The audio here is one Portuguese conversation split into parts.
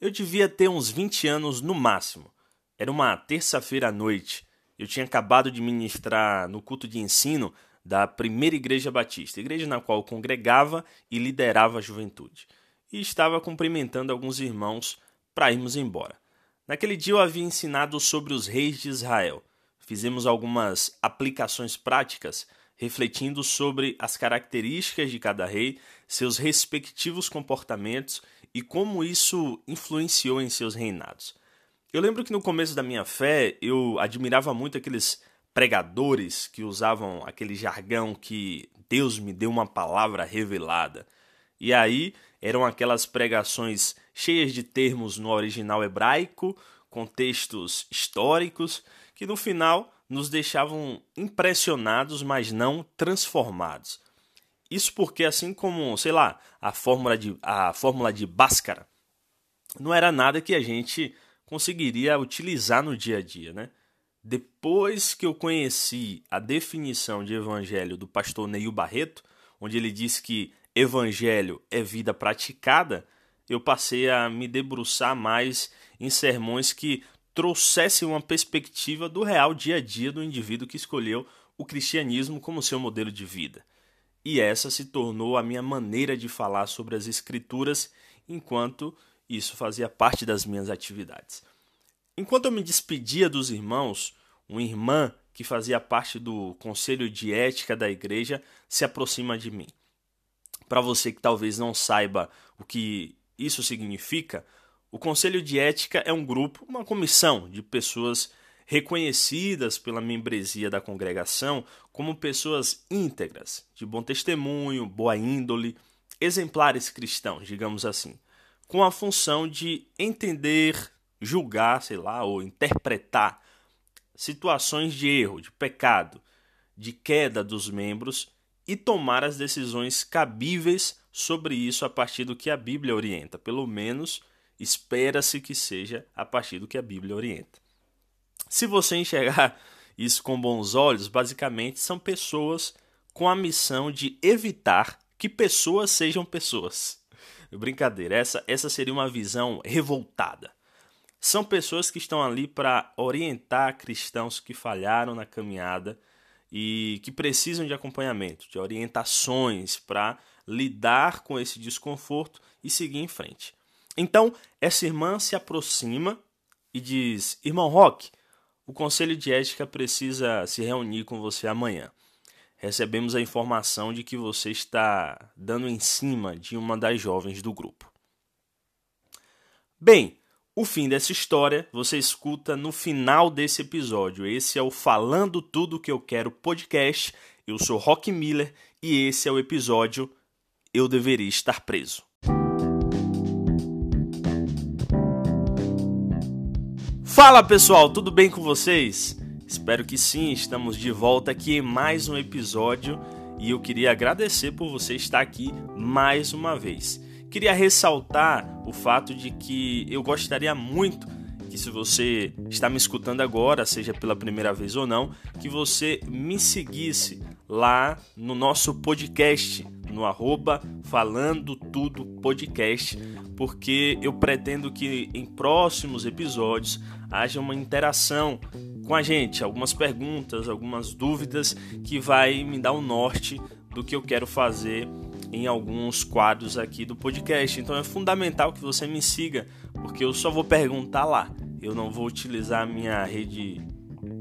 Eu devia ter uns 20 anos no máximo. Era uma terça-feira à noite. Eu tinha acabado de ministrar no culto de ensino da primeira igreja batista, igreja na qual congregava e liderava a juventude. E estava cumprimentando alguns irmãos para irmos embora. Naquele dia eu havia ensinado sobre os reis de Israel. Fizemos algumas aplicações práticas refletindo sobre as características de cada rei, seus respectivos comportamentos e como isso influenciou em seus reinados. Eu lembro que no começo da minha fé eu admirava muito aqueles pregadores que usavam aquele jargão que Deus me deu uma palavra revelada. E aí eram aquelas pregações cheias de termos no original hebraico, contextos históricos, que no final nos deixavam impressionados, mas não transformados. Isso porque, assim como, sei lá, a fórmula de, a fórmula de Bhaskara, não era nada que a gente conseguiria utilizar no dia a dia, né? Depois que eu conheci a definição de evangelho do pastor Neil Barreto, onde ele diz que evangelho é vida praticada, eu passei a me debruçar mais em sermões que trouxessem uma perspectiva do real dia a dia do indivíduo que escolheu o cristianismo como seu modelo de vida e essa se tornou a minha maneira de falar sobre as escrituras enquanto isso fazia parte das minhas atividades. Enquanto eu me despedia dos irmãos, uma irmã que fazia parte do conselho de ética da igreja se aproxima de mim. Para você que talvez não saiba o que isso significa, o conselho de ética é um grupo, uma comissão de pessoas reconhecidas pela membresia da congregação como pessoas íntegras, de bom testemunho, boa índole, exemplares cristãos, digamos assim, com a função de entender, julgar, sei lá, ou interpretar situações de erro, de pecado, de queda dos membros e tomar as decisões cabíveis sobre isso a partir do que a Bíblia orienta. Pelo menos espera-se que seja a partir do que a Bíblia orienta. Se você enxergar isso com bons olhos, basicamente são pessoas com a missão de evitar que pessoas sejam pessoas. Brincadeira, essa, essa seria uma visão revoltada. São pessoas que estão ali para orientar cristãos que falharam na caminhada e que precisam de acompanhamento, de orientações para lidar com esse desconforto e seguir em frente. Então, essa irmã se aproxima e diz: Irmão Rock, o Conselho de Ética precisa se reunir com você amanhã. Recebemos a informação de que você está dando em cima de uma das jovens do grupo. Bem, o fim dessa história você escuta no final desse episódio. Esse é o Falando Tudo Que Eu Quero podcast. Eu sou Rock Miller e esse é o episódio Eu Deveria Estar Preso. Fala pessoal, tudo bem com vocês? Espero que sim, estamos de volta aqui em mais um episódio e eu queria agradecer por você estar aqui mais uma vez. Queria ressaltar o fato de que eu gostaria muito que se você está me escutando agora, seja pela primeira vez ou não, que você me seguisse lá no nosso podcast, no arroba Falando Tudo Podcast, porque eu pretendo que em próximos episódios haja uma interação com a gente, algumas perguntas, algumas dúvidas que vai me dar o um norte do que eu quero fazer em alguns quadros aqui do podcast. Então é fundamental que você me siga, porque eu só vou perguntar lá. Eu não vou utilizar a minha rede,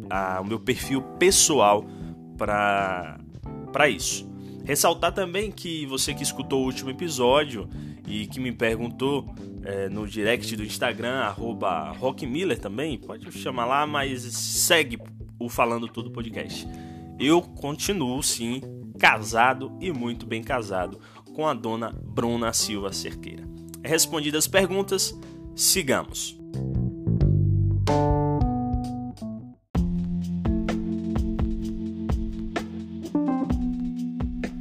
a, o meu perfil pessoal para isso. Ressaltar também que você que escutou o último episódio e que me perguntou é, no direct do Instagram, arroba Rockmiller também, pode chamar lá, mas segue o Falando Tudo podcast. Eu continuo, sim, casado e muito bem casado com a dona Bruna Silva Cerqueira. Respondidas as perguntas, sigamos.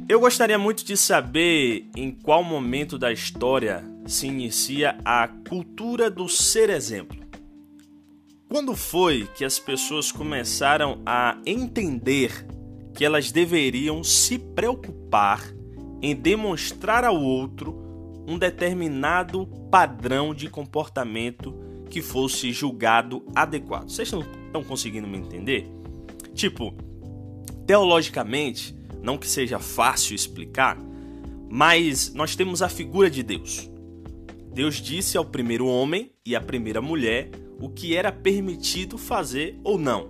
Eu gostaria muito de saber em qual momento da história se inicia a cultura do ser exemplo. Quando foi que as pessoas começaram a entender que elas deveriam se preocupar em demonstrar ao outro um determinado padrão de comportamento que fosse julgado adequado. Vocês estão conseguindo me entender? Tipo, teologicamente, não que seja fácil explicar, mas nós temos a figura de Deus. Deus disse ao primeiro homem e à primeira mulher o que era permitido fazer ou não.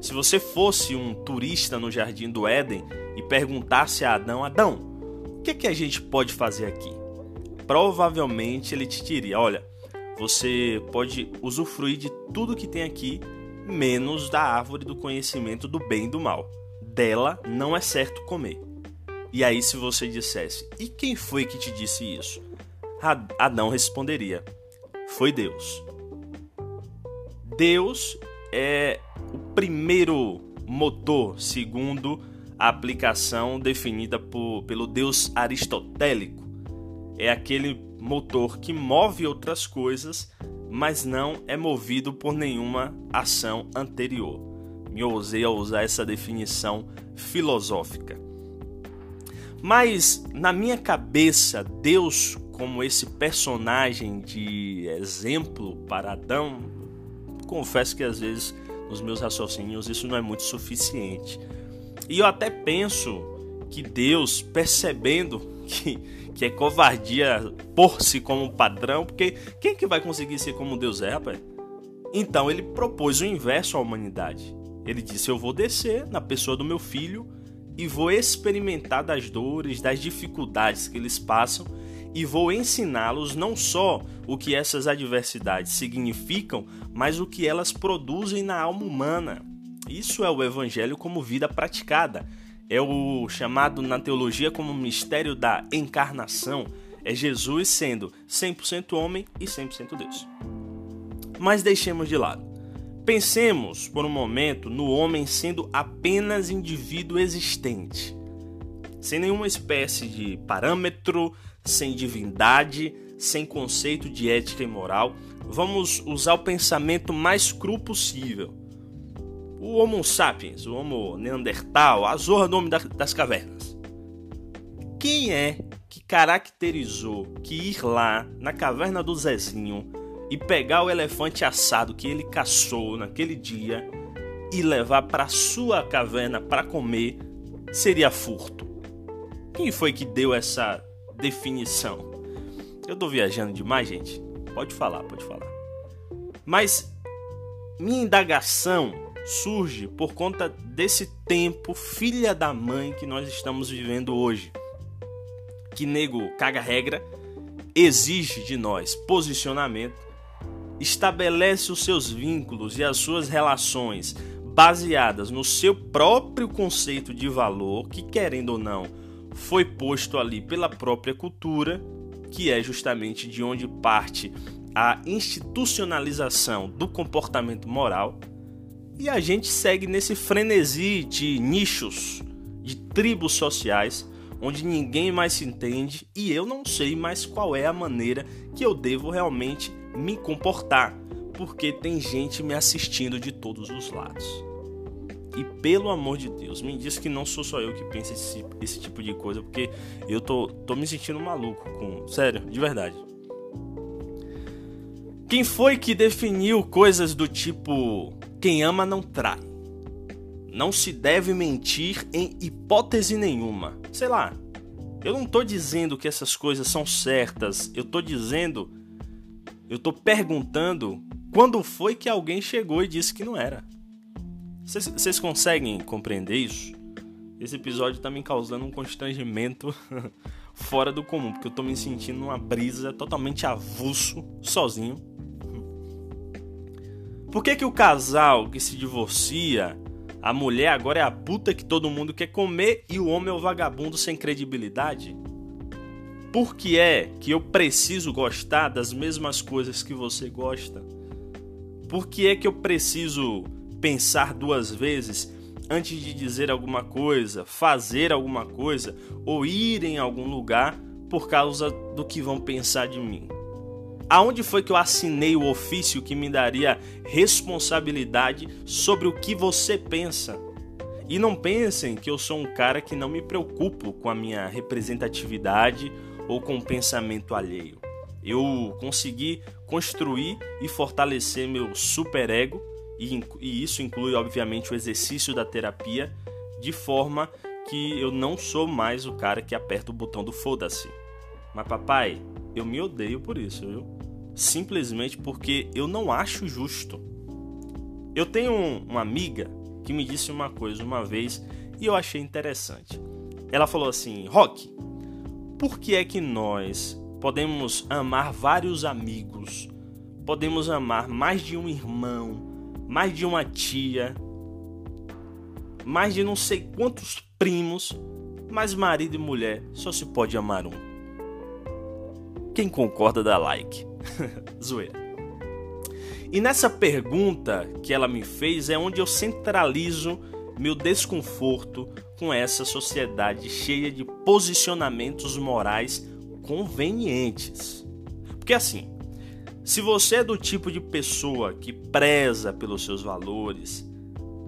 Se você fosse um turista no jardim do Éden e perguntasse a Adão: Adão, o que, é que a gente pode fazer aqui? Provavelmente ele te diria: Olha, você pode usufruir de tudo que tem aqui, menos da árvore do conhecimento do bem e do mal. Dela não é certo comer. E aí, se você dissesse: E quem foi que te disse isso? Adão responderia: Foi Deus. Deus é o primeiro motor, segundo a aplicação definida por, pelo Deus aristotélico. É aquele motor que move outras coisas, mas não é movido por nenhuma ação anterior. Me ousei a usar essa definição filosófica. Mas na minha cabeça, Deus, como esse personagem de exemplo para Adão, confesso que às vezes nos meus raciocínios isso não é muito suficiente. E eu até penso que Deus, percebendo que, que é covardia pôr-se como padrão, porque quem que vai conseguir ser como Deus é, rapaz? Então ele propôs o inverso à humanidade. Ele disse: Eu vou descer na pessoa do meu filho e vou experimentar das dores, das dificuldades que eles passam e vou ensiná-los não só o que essas adversidades significam, mas o que elas produzem na alma humana. Isso é o evangelho como vida praticada. É o chamado na teologia como mistério da encarnação. É Jesus sendo 100% homem e 100% Deus. Mas deixemos de lado. Pensemos por um momento no homem sendo apenas indivíduo existente, sem nenhuma espécie de parâmetro, sem divindade, sem conceito de ética e moral. Vamos usar o pensamento mais cru possível. O Homo sapiens, o Homo neandertal, a zorra do homem das cavernas. Quem é que caracterizou que ir lá na caverna do Zezinho e pegar o elefante assado que ele caçou naquele dia e levar para sua caverna para comer seria furto? Quem foi que deu essa definição. Eu tô viajando demais, gente? Pode falar, pode falar. Mas minha indagação surge por conta desse tempo filha da mãe que nós estamos vivendo hoje. Que nego caga regra, exige de nós posicionamento, estabelece os seus vínculos e as suas relações baseadas no seu próprio conceito de valor, que querendo ou não, foi posto ali pela própria cultura, que é justamente de onde parte a institucionalização do comportamento moral, e a gente segue nesse frenesi de nichos, de tribos sociais, onde ninguém mais se entende e eu não sei mais qual é a maneira que eu devo realmente me comportar, porque tem gente me assistindo de todos os lados. E pelo amor de Deus, me diz que não sou só eu que penso esse, esse tipo de coisa, porque eu tô, tô me sentindo maluco com. Sério, de verdade. Quem foi que definiu coisas do tipo: quem ama não trai? Não se deve mentir em hipótese nenhuma. Sei lá. Eu não tô dizendo que essas coisas são certas. Eu tô dizendo. Eu tô perguntando quando foi que alguém chegou e disse que não era. Vocês conseguem compreender isso? Esse episódio tá me causando um constrangimento fora do comum, porque eu tô me sentindo numa brisa totalmente avulso, sozinho. Por que, que o casal que se divorcia, a mulher agora é a puta que todo mundo quer comer e o homem é o vagabundo sem credibilidade? Por que é que eu preciso gostar das mesmas coisas que você gosta? Por que é que eu preciso pensar duas vezes antes de dizer alguma coisa, fazer alguma coisa ou ir em algum lugar por causa do que vão pensar de mim. Aonde foi que eu assinei o ofício que me daria responsabilidade sobre o que você pensa? E não pensem que eu sou um cara que não me preocupo com a minha representatividade ou com o pensamento alheio. Eu consegui construir e fortalecer meu superego, e, e isso inclui, obviamente, o exercício da terapia, de forma que eu não sou mais o cara que aperta o botão do foda-se. Mas, papai, eu me odeio por isso, viu? Simplesmente porque eu não acho justo. Eu tenho uma amiga que me disse uma coisa uma vez e eu achei interessante. Ela falou assim: Rock, por que é que nós podemos amar vários amigos, podemos amar mais de um irmão, mais de uma tia, mais de não sei quantos primos, mas marido e mulher só se pode amar um? Quem concorda dá like. Zoeira. E nessa pergunta que ela me fez é onde eu centralizo meu desconforto com essa sociedade cheia de posicionamentos morais convenientes. Porque assim, se você é do tipo de pessoa que preza pelos seus valores,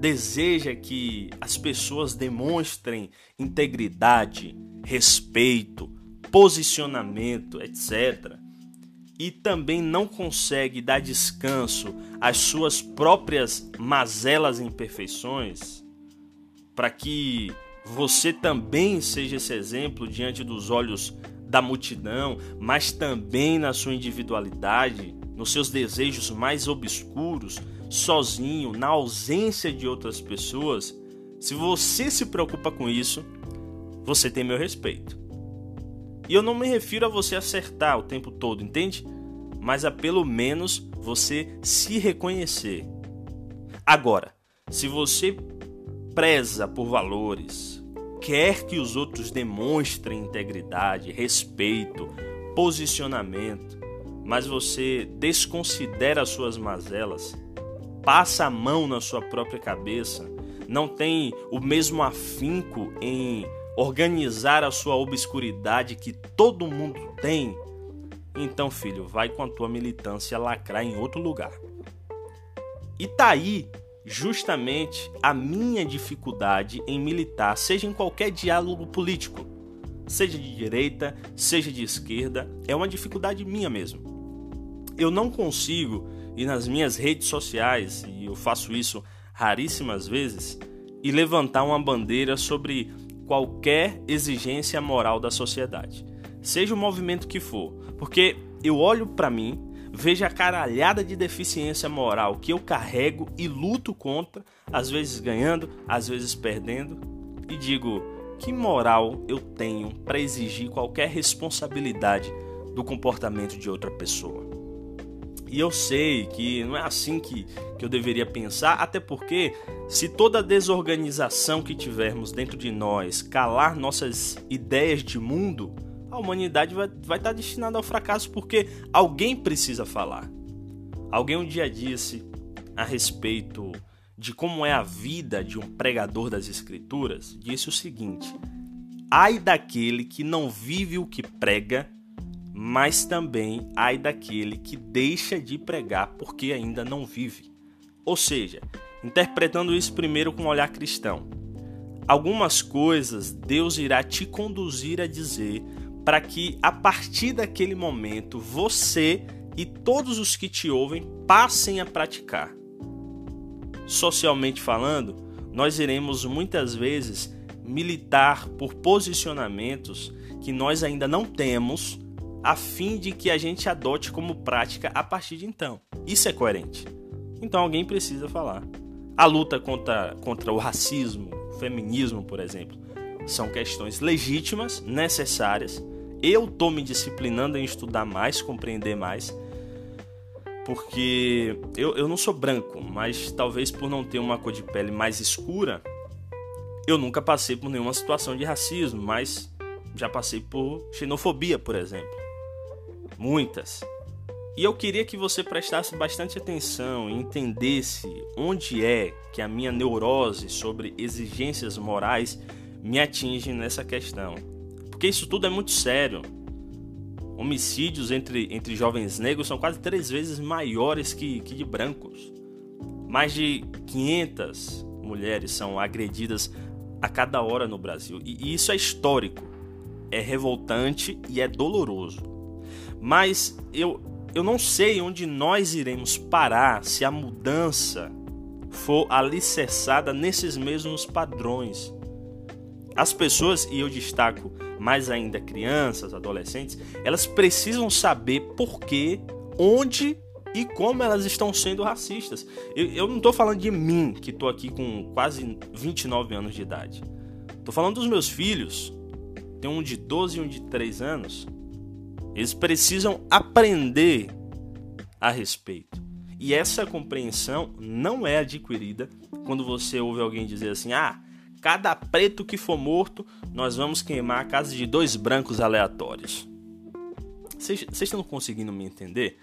deseja que as pessoas demonstrem integridade, respeito, posicionamento, etc., e também não consegue dar descanso às suas próprias mazelas e imperfeições, para que você também seja esse exemplo diante dos olhos da multidão, mas também na sua individualidade, nos seus desejos mais obscuros, sozinho, na ausência de outras pessoas, se você se preocupa com isso, você tem meu respeito. E eu não me refiro a você acertar o tempo todo, entende? Mas a pelo menos você se reconhecer. Agora, se você preza por valores, quer que os outros demonstrem integridade, respeito, posicionamento, mas você desconsidera as suas mazelas, passa a mão na sua própria cabeça, não tem o mesmo afinco em organizar a sua obscuridade que todo mundo tem, então, filho, vai com a tua militância lacrar em outro lugar. E tá aí justamente a minha dificuldade em militar, seja em qualquer diálogo político, seja de direita, seja de esquerda, é uma dificuldade minha mesmo. Eu não consigo ir nas minhas redes sociais, e eu faço isso raríssimas vezes, e levantar uma bandeira sobre qualquer exigência moral da sociedade, seja o movimento que for, porque eu olho para mim, vejo a caralhada de deficiência moral que eu carrego e luto contra, às vezes ganhando, às vezes perdendo, e digo: que moral eu tenho para exigir qualquer responsabilidade do comportamento de outra pessoa? E eu sei que não é assim que, que eu deveria pensar, até porque se toda desorganização que tivermos dentro de nós calar nossas ideias de mundo, humanidade vai, vai estar destinada ao fracasso porque alguém precisa falar. Alguém um dia disse a respeito de como é a vida de um pregador das Escrituras, disse o seguinte: Ai daquele que não vive o que prega mas também ai daquele que deixa de pregar porque ainda não vive. Ou seja, interpretando isso primeiro com um olhar cristão. Algumas coisas Deus irá te conduzir a dizer para que a partir daquele momento você e todos os que te ouvem passem a praticar. Socialmente falando, nós iremos muitas vezes militar por posicionamentos que nós ainda não temos a fim de que a gente adote como prática a partir de então. Isso é coerente. Então alguém precisa falar. A luta contra, contra o racismo, o feminismo, por exemplo, são questões legítimas, necessárias. Eu estou me disciplinando em estudar mais, compreender mais, porque eu, eu não sou branco, mas talvez por não ter uma cor de pele mais escura, eu nunca passei por nenhuma situação de racismo, mas já passei por xenofobia, por exemplo muitas. E eu queria que você prestasse bastante atenção e entendesse onde é que a minha neurose sobre exigências morais me atinge nessa questão. Porque isso tudo é muito sério. Homicídios entre, entre jovens negros são quase três vezes maiores que, que de brancos. Mais de 500 mulheres são agredidas a cada hora no Brasil. E, e isso é histórico. é revoltante e é doloroso. Mas eu, eu não sei onde nós iremos parar se a mudança for alicerçada nesses mesmos padrões. As pessoas, e eu destaco mais ainda crianças, adolescentes, elas precisam saber por que, onde e como elas estão sendo racistas. Eu, eu não estou falando de mim, que estou aqui com quase 29 anos de idade. Estou falando dos meus filhos. Tem um de 12 e um de 3 anos. Eles precisam aprender a respeito. E essa compreensão não é adquirida quando você ouve alguém dizer assim: ah, cada preto que for morto, nós vamos queimar a casa de dois brancos aleatórios. Vocês estão conseguindo me entender?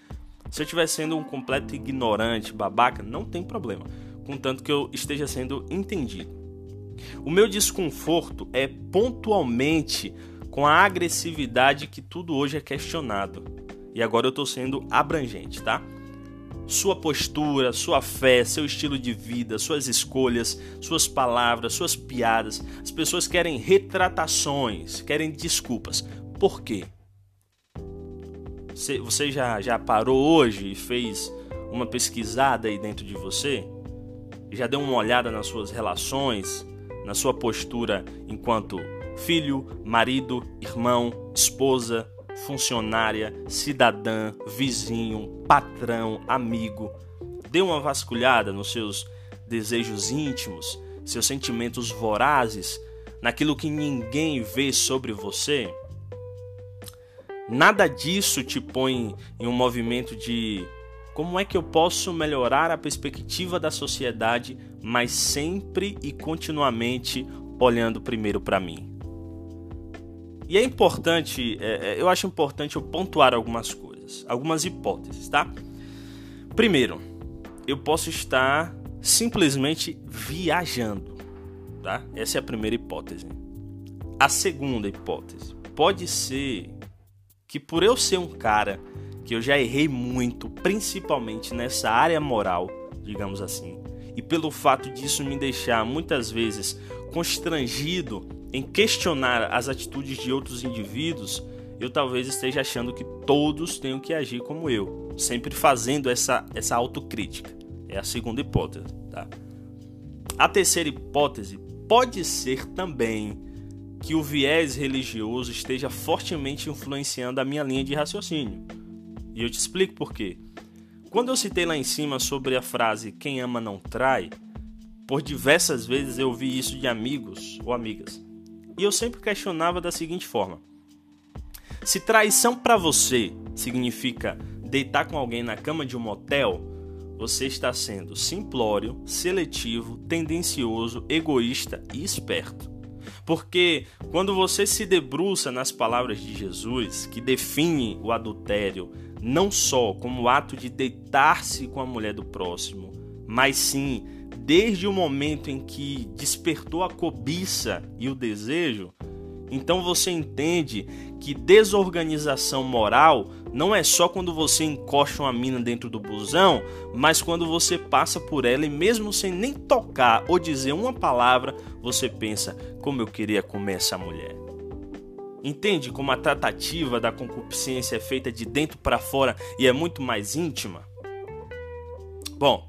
Se eu estiver sendo um completo ignorante, babaca, não tem problema, contanto que eu esteja sendo entendido. O meu desconforto é pontualmente com a agressividade que tudo hoje é questionado. E agora eu estou sendo abrangente, tá? Sua postura, sua fé, seu estilo de vida, suas escolhas, suas palavras, suas piadas. As pessoas querem retratações, querem desculpas. Por quê? Você já, já parou hoje e fez uma pesquisada aí dentro de você? Já deu uma olhada nas suas relações, na sua postura enquanto filho, marido, irmão, esposa, funcionária, cidadã, vizinho, patrão, amigo. Dê uma vasculhada nos seus desejos íntimos, seus sentimentos vorazes, naquilo que ninguém vê sobre você. Nada disso te põe em um movimento de como é que eu posso melhorar a perspectiva da sociedade, mas sempre e continuamente olhando primeiro para mim. E é importante, é, é, eu acho importante eu pontuar algumas coisas, algumas hipóteses, tá? Primeiro, eu posso estar simplesmente viajando, tá? Essa é a primeira hipótese. A segunda hipótese pode ser que por eu ser um cara que eu já errei muito, principalmente nessa área moral, digamos assim, e pelo fato disso me deixar muitas vezes constrangido em questionar as atitudes de outros indivíduos, eu talvez esteja achando que todos tenham que agir como eu, sempre fazendo essa, essa autocrítica. É a segunda hipótese. Tá? A terceira hipótese pode ser também que o viés religioso esteja fortemente influenciando a minha linha de raciocínio. E eu te explico por quê. Quando eu citei lá em cima sobre a frase quem ama não trai, por diversas vezes eu ouvi isso de amigos ou amigas. E eu sempre questionava da seguinte forma: se traição para você significa deitar com alguém na cama de um motel, você está sendo simplório, seletivo, tendencioso, egoísta e esperto. Porque quando você se debruça nas palavras de Jesus, que define o adultério não só como ato de deitar-se com a mulher do próximo, mas sim desde o momento em que despertou a cobiça e o desejo, então você entende que desorganização moral não é só quando você encosta uma mina dentro do busão, mas quando você passa por ela e mesmo sem nem tocar ou dizer uma palavra, você pensa como eu queria comer essa mulher. Entende como a tratativa da concupiscência é feita de dentro para fora e é muito mais íntima? Bom,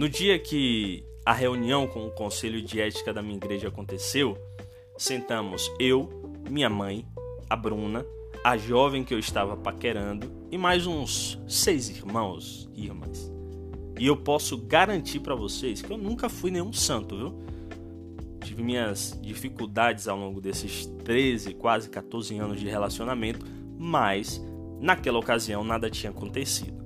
no dia que a reunião com o conselho de ética da minha igreja aconteceu, sentamos eu, minha mãe, a Bruna, a jovem que eu estava paquerando e mais uns seis irmãos e irmãs. E eu posso garantir para vocês que eu nunca fui nenhum santo, viu? Tive minhas dificuldades ao longo desses 13, quase 14 anos de relacionamento, mas naquela ocasião nada tinha acontecido.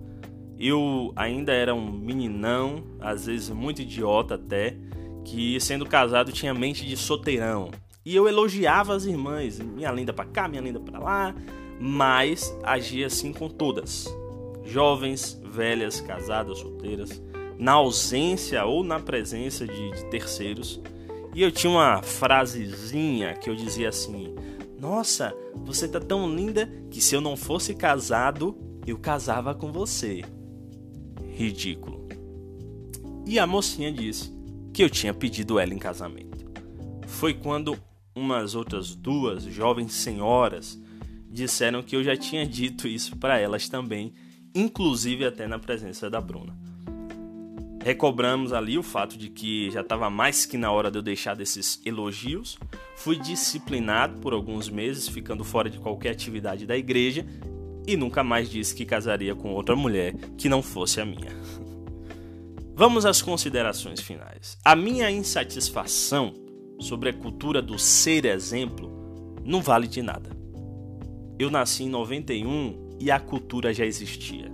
Eu ainda era um meninão, às vezes muito idiota até, que sendo casado tinha mente de solteirão. E eu elogiava as irmãs, minha linda para cá, minha linda para lá, mas agia assim com todas. Jovens, velhas, casadas, solteiras, na ausência ou na presença de, de terceiros. E eu tinha uma frasezinha que eu dizia assim: Nossa, você tá tão linda que se eu não fosse casado, eu casava com você ridículo. E a mocinha disse que eu tinha pedido ela em casamento. Foi quando umas outras duas jovens senhoras disseram que eu já tinha dito isso para elas também, inclusive até na presença da Bruna. Recobramos ali o fato de que já estava mais que na hora de eu deixar desses elogios. Fui disciplinado por alguns meses, ficando fora de qualquer atividade da igreja e nunca mais disse que casaria com outra mulher que não fosse a minha. Vamos às considerações finais. A minha insatisfação sobre a cultura do ser exemplo não vale de nada. Eu nasci em 91 e a cultura já existia.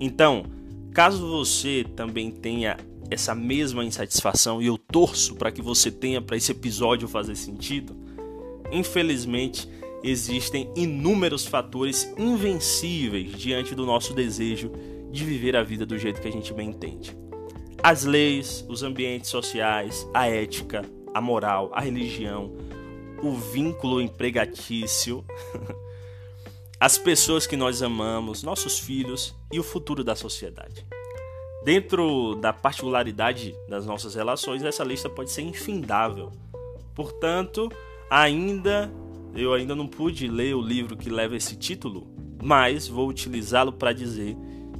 Então, Caso você também tenha essa mesma insatisfação e eu torço para que você tenha para esse episódio fazer sentido, infelizmente existem inúmeros fatores invencíveis diante do nosso desejo de viver a vida do jeito que a gente bem entende. As leis, os ambientes sociais, a ética, a moral, a religião, o vínculo empregatício, as pessoas que nós amamos, nossos filhos e o futuro da sociedade. Dentro da particularidade das nossas relações, essa lista pode ser infindável. Portanto, ainda eu ainda não pude ler o livro que leva esse título, mas vou utilizá-lo para dizer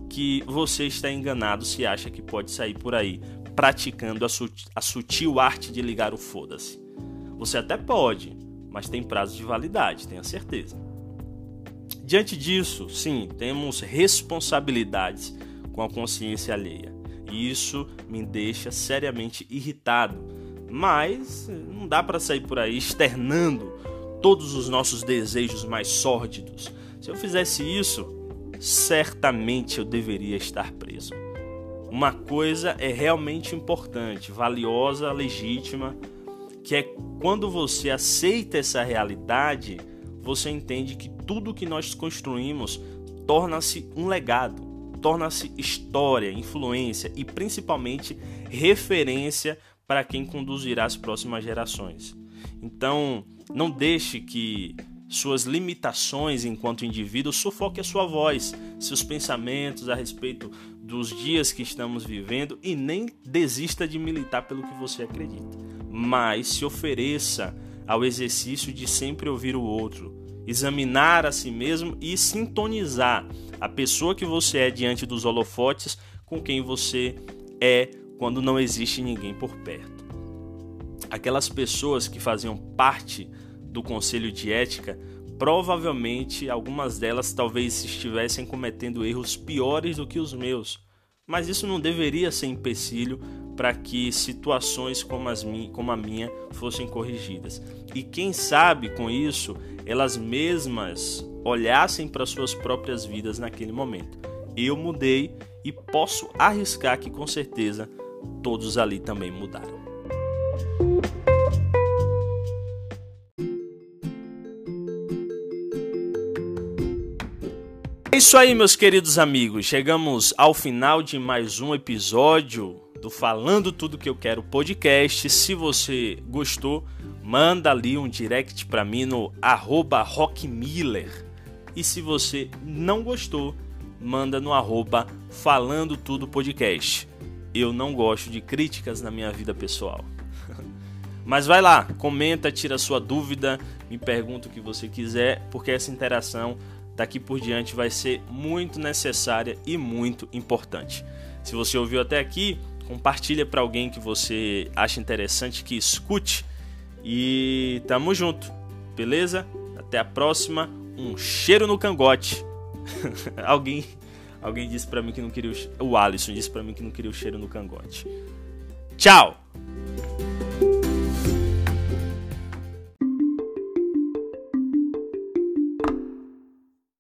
que você está enganado se acha que pode sair por aí praticando a, sutil, a sutil arte de ligar o foda-se. Você até pode, mas tem prazo de validade, tenha certeza. Diante disso, sim, temos responsabilidades com a consciência alheia. E isso me deixa seriamente irritado. Mas não dá para sair por aí externando todos os nossos desejos mais sórdidos. Se eu fizesse isso, certamente eu deveria estar preso. Uma coisa é realmente importante, valiosa, legítima, que é quando você aceita essa realidade, você entende que tudo que nós construímos torna-se um legado, torna-se história, influência e principalmente referência para quem conduzirá as próximas gerações. Então, não deixe que suas limitações enquanto indivíduo sufoque a sua voz, seus pensamentos a respeito dos dias que estamos vivendo e nem desista de militar pelo que você acredita. Mas se ofereça ao exercício de sempre ouvir o outro, examinar a si mesmo e sintonizar a pessoa que você é diante dos holofotes com quem você é quando não existe ninguém por perto. Aquelas pessoas que faziam parte do conselho de ética, provavelmente algumas delas talvez estivessem cometendo erros piores do que os meus, mas isso não deveria ser empecilho para que situações como, as como a minha fossem corrigidas. E quem sabe com isso elas mesmas olhassem para suas próprias vidas naquele momento. Eu mudei e posso arriscar que com certeza todos ali também mudaram. É isso aí, meus queridos amigos. Chegamos ao final de mais um episódio do Falando Tudo Que Eu Quero podcast. Se você gostou, manda ali um direct para mim no arroba rockmiller. E se você não gostou, manda no arroba falando tudo podcast. Eu não gosto de críticas na minha vida pessoal. Mas vai lá, comenta, tira sua dúvida, me pergunta o que você quiser, porque essa interação daqui por diante vai ser muito necessária e muito importante. Se você ouviu até aqui, compartilha para alguém que você acha interessante que escute e tamo junto, beleza? Até a próxima. Um cheiro no cangote. alguém, alguém disse para mim que não queria o, o Alisson disse para mim que não queria o cheiro no cangote. Tchau.